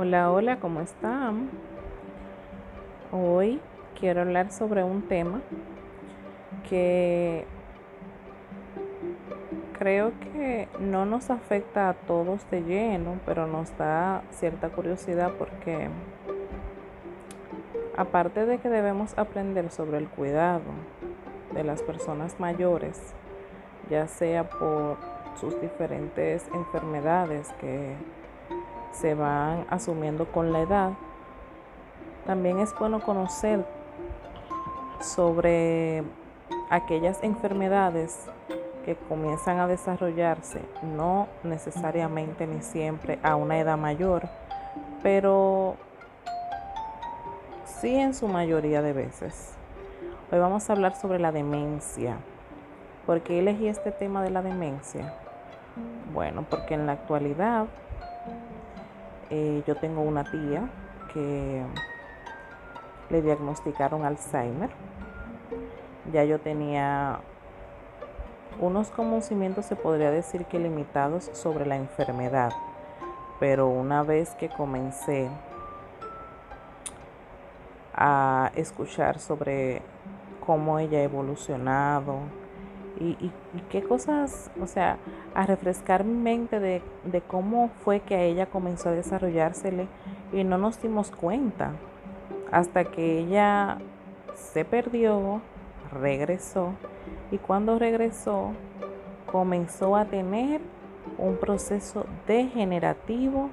Hola, hola, ¿cómo están? Hoy quiero hablar sobre un tema que creo que no nos afecta a todos de lleno, pero nos da cierta curiosidad porque aparte de que debemos aprender sobre el cuidado de las personas mayores, ya sea por sus diferentes enfermedades que se van asumiendo con la edad, también es bueno conocer sobre aquellas enfermedades que comienzan a desarrollarse, no necesariamente ni siempre a una edad mayor, pero sí en su mayoría de veces. Hoy vamos a hablar sobre la demencia. ¿Por qué elegí este tema de la demencia? Bueno, porque en la actualidad eh, yo tengo una tía que le diagnosticaron Alzheimer. Ya yo tenía unos conocimientos, se podría decir que limitados sobre la enfermedad, pero una vez que comencé a escuchar sobre cómo ella ha evolucionado, y, qué cosas, o sea, a refrescar mi mente de, cómo fue que a ella comenzó a desarrollársele y no nos dimos cuenta hasta que ella se perdió, regresó y cuando regresó comenzó a tener un proceso degenerativo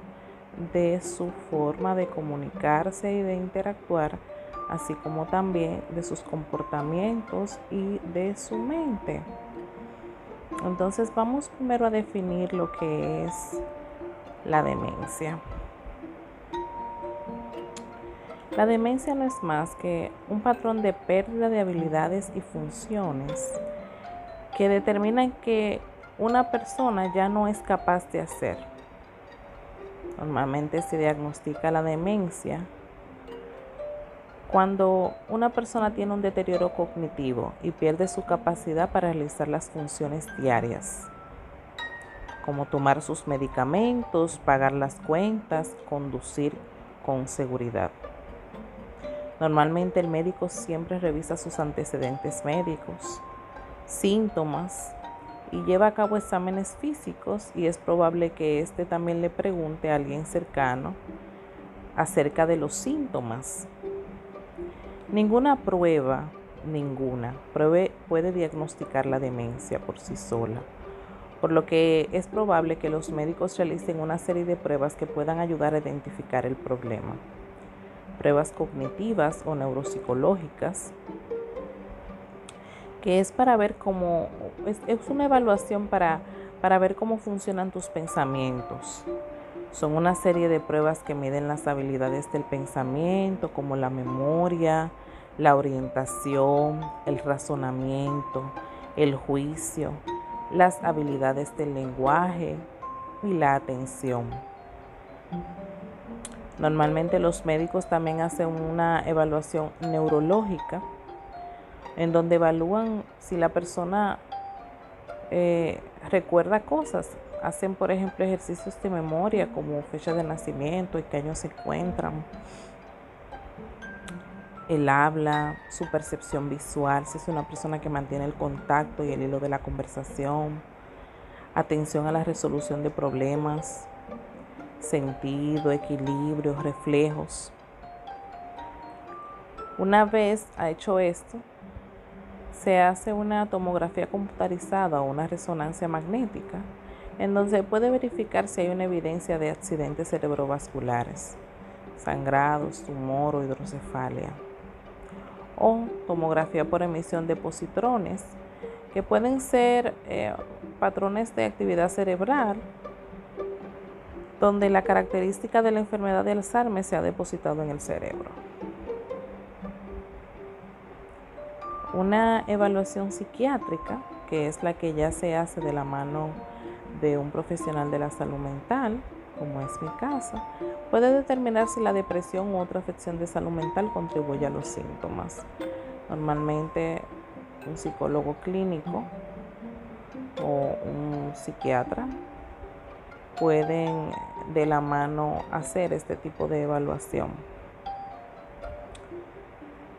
de su forma de comunicarse y de interactuar así como también de sus comportamientos y de su mente. Entonces vamos primero a definir lo que es la demencia. La demencia no es más que un patrón de pérdida de habilidades y funciones que determinan que una persona ya no es capaz de hacer. Normalmente se diagnostica la demencia cuando una persona tiene un deterioro cognitivo y pierde su capacidad para realizar las funciones diarias, como tomar sus medicamentos, pagar las cuentas, conducir con seguridad. Normalmente el médico siempre revisa sus antecedentes médicos, síntomas y lleva a cabo exámenes físicos y es probable que éste también le pregunte a alguien cercano acerca de los síntomas Ninguna prueba, ninguna, puede diagnosticar la demencia por sí sola, por lo que es probable que los médicos realicen una serie de pruebas que puedan ayudar a identificar el problema. Pruebas cognitivas o neuropsicológicas, que es para ver cómo, es, es una evaluación para, para ver cómo funcionan tus pensamientos. Son una serie de pruebas que miden las habilidades del pensamiento, como la memoria, la orientación, el razonamiento, el juicio, las habilidades del lenguaje y la atención. Normalmente los médicos también hacen una evaluación neurológica en donde evalúan si la persona eh, recuerda cosas. Hacen, por ejemplo, ejercicios de memoria como fecha de nacimiento y qué años se encuentran el habla, su percepción visual, si es una persona que mantiene el contacto y el hilo de la conversación, atención a la resolución de problemas, sentido, equilibrio, reflejos. Una vez ha hecho esto, se hace una tomografía computarizada o una resonancia magnética, en donde se puede verificar si hay una evidencia de accidentes cerebrovasculares, sangrados, tumor o hidrocefalia o tomografía por emisión de positrones, que pueden ser eh, patrones de actividad cerebral donde la característica de la enfermedad de Alzheimer se ha depositado en el cerebro. Una evaluación psiquiátrica, que es la que ya se hace de la mano de un profesional de la salud mental, como es mi caso, puede determinar si la depresión u otra afección de salud mental contribuye a los síntomas. Normalmente un psicólogo clínico o un psiquiatra pueden de la mano hacer este tipo de evaluación.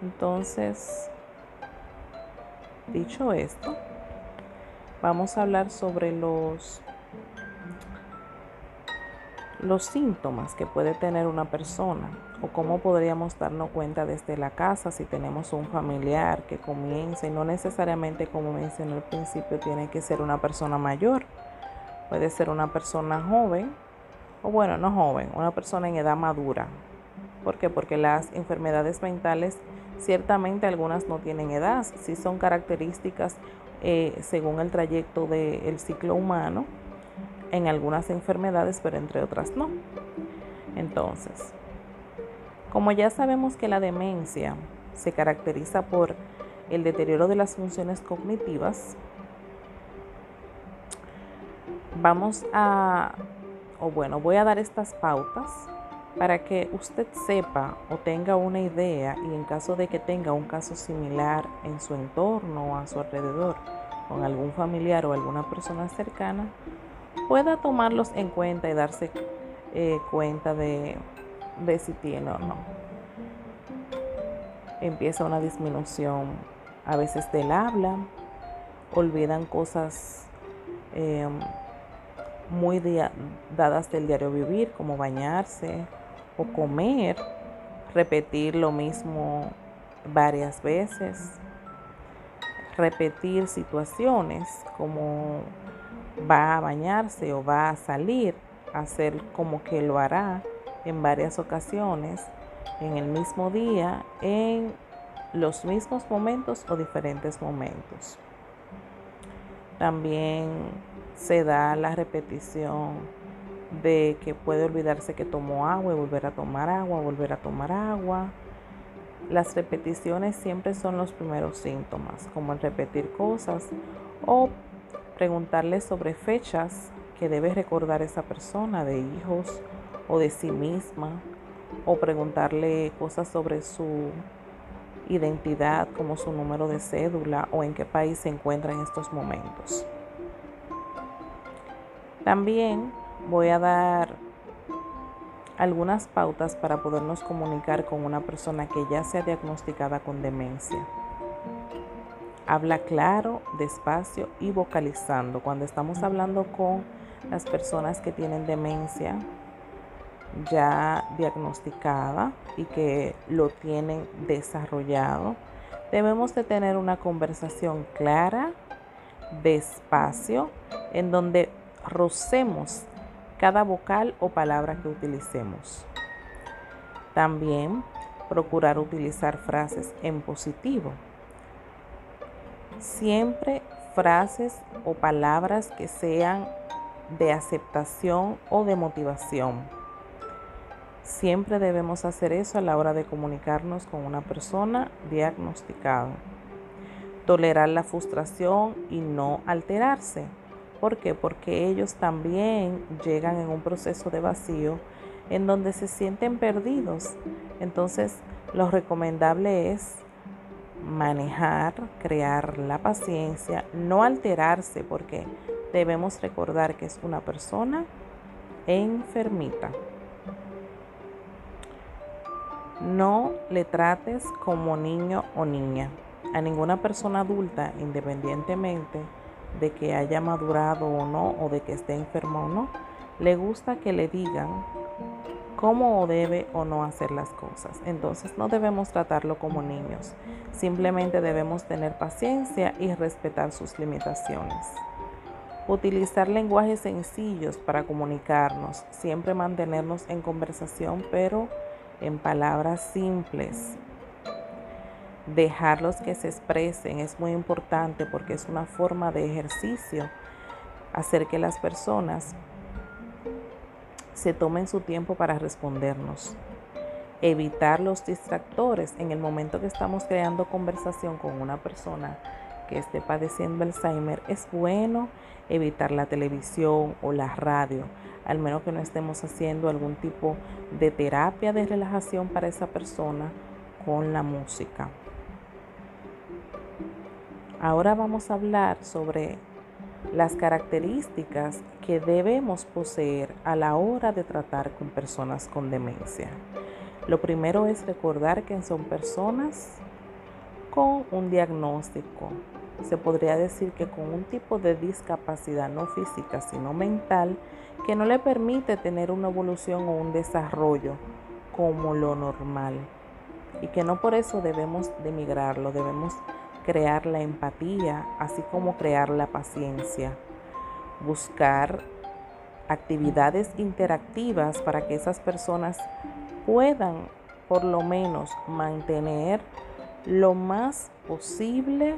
Entonces, dicho esto, vamos a hablar sobre los los síntomas que puede tener una persona o cómo podríamos darnos cuenta desde la casa si tenemos un familiar que comience, no necesariamente como mencioné al principio tiene que ser una persona mayor, puede ser una persona joven o bueno, no joven, una persona en edad madura. ¿Por qué? Porque las enfermedades mentales ciertamente algunas no tienen edad, sí son características eh, según el trayecto del ciclo humano en algunas enfermedades, pero entre otras no. Entonces, como ya sabemos que la demencia se caracteriza por el deterioro de las funciones cognitivas, vamos a, o bueno, voy a dar estas pautas para que usted sepa o tenga una idea y en caso de que tenga un caso similar en su entorno o a su alrededor, con algún familiar o alguna persona cercana, pueda tomarlos en cuenta y darse eh, cuenta de, si tiene o no. Empieza una disminución a veces del habla, olvidan cosas em, muy dadas del diario vivir, como bañarse o comer, repetir lo mismo varias veces, repetir situaciones como va a bañarse o va a salir, hacer como que lo hará en varias ocasiones, en el mismo día, en los mismos momentos o diferentes momentos. También se da la repetición de que puede olvidarse que tomó agua y volver a tomar agua, volver a tomar agua. Las repeticiones siempre son los primeros síntomas, como el repetir cosas o preguntarle sobre fechas que debe recordar esa persona de hijos o de sí misma, o preguntarle cosas sobre su identidad como su número de cédula o en qué país se encuentra en estos momentos. También voy a dar algunas pautas para podernos comunicar con una persona que ya sea diagnosticada con demencia. Habla claro, despacio y vocalizando. Cuando estamos hablando con las personas que tienen demencia ya diagnosticada y que lo tienen desarrollado, debemos de tener una conversación clara, despacio, en donde rocemos cada vocal o palabra que utilicemos. También procurar utilizar frases en positivo siempre frases o palabras que sean de aceptación o de motivación. Siempre debemos hacer eso a la hora de comunicarnos con una persona diagnosticada. Tolerar la frustración y no alterarse. ¿Por qué? Porque ellos también llegan en un proceso de vacío en donde se sienten perdidos. Entonces, lo recomendable es manejar, crear la paciencia, no alterarse porque debemos recordar que es una persona enfermita. No le trates como niño o niña. A ninguna persona adulta, independientemente de que haya madurado o no, o de que esté enfermo o no, le gusta que le digan cómo debe o no hacer las cosas. Entonces no debemos tratarlo como niños, simplemente debemos tener paciencia y respetar sus limitaciones. Utilizar lenguajes sencillos para comunicarnos, siempre mantenernos en conversación, pero en palabras simples. Dejarlos que se expresen es muy importante porque es una forma de ejercicio, hacer que las personas se tomen su tiempo para respondernos. Evitar los distractores en el momento que estamos creando conversación con una persona que esté padeciendo Alzheimer. Es bueno evitar la televisión o la radio, al menos que no estemos haciendo algún tipo de terapia de relajación para esa persona con la música. Ahora vamos a hablar sobre las características que debemos poseer a la hora de tratar con personas con demencia. Lo primero es recordar que son personas con un diagnóstico. Se podría decir que con un tipo de discapacidad no física, sino mental, que no le permite tener una evolución o un desarrollo como lo normal. Y que no por eso debemos demigrarlo, debemos crear la empatía, así como crear la paciencia, buscar actividades interactivas para que esas personas puedan por lo menos mantener lo más posible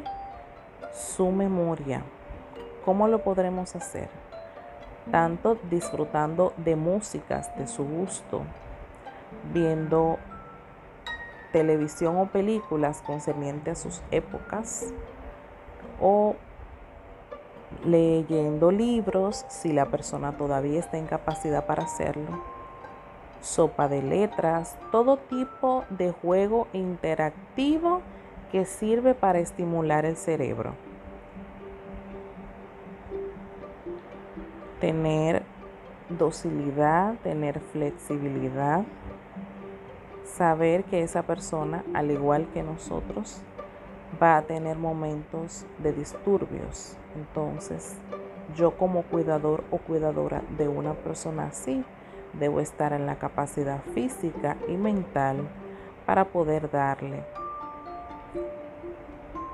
su memoria. ¿Cómo lo podremos hacer? Tanto disfrutando de músicas de su gusto, viendo televisión o películas concernientes a sus épocas o leyendo libros si la persona todavía está en capacidad para hacerlo, sopa de letras, todo tipo de juego interactivo que sirve para estimular el cerebro. Tener docilidad, tener flexibilidad, saber que esa persona, al igual que nosotros, va a tener momentos de disturbios. Entonces, yo como cuidador o cuidadora de una persona así, debo estar en la capacidad física y mental para poder darle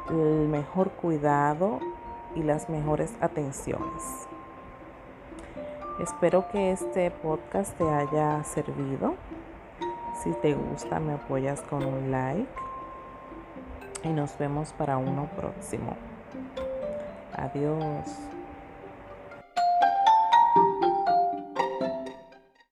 el mejor cuidado y las mejores atenciones. Espero que este podcast te haya servido. Si te gusta, me apoyas con un like. Y nos vemos para uno próximo. Adiós.